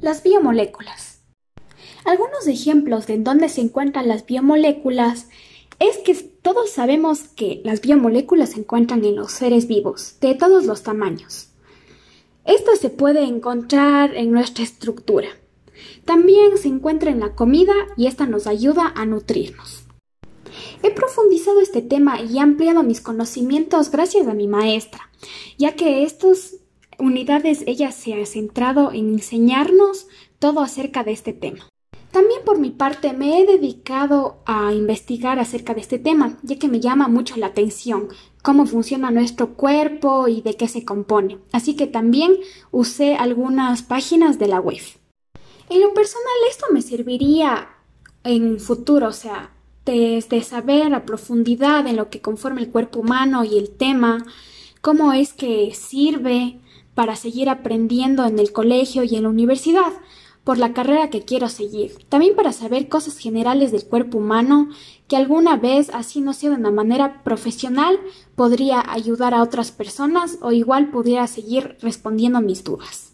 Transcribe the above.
Las biomoléculas. Algunos ejemplos de dónde se encuentran las biomoléculas es que todos sabemos que las biomoléculas se encuentran en los seres vivos, de todos los tamaños. Esto se puede encontrar en nuestra estructura. También se encuentra en la comida y esta nos ayuda a nutrirnos. He profundizado este tema y he ampliado mis conocimientos gracias a mi maestra, ya que estas unidades ella se ha centrado en enseñarnos todo acerca de este tema. También por mi parte me he dedicado a investigar acerca de este tema, ya que me llama mucho la atención cómo funciona nuestro cuerpo y de qué se compone. Así que también usé algunas páginas de la web. En lo personal esto me serviría en un futuro, o sea, desde saber a profundidad en lo que conforma el cuerpo humano y el tema, cómo es que sirve para seguir aprendiendo en el colegio y en la universidad, por la carrera que quiero seguir, también para saber cosas generales del cuerpo humano que alguna vez, así no sea de una manera profesional, podría ayudar a otras personas o igual pudiera seguir respondiendo mis dudas.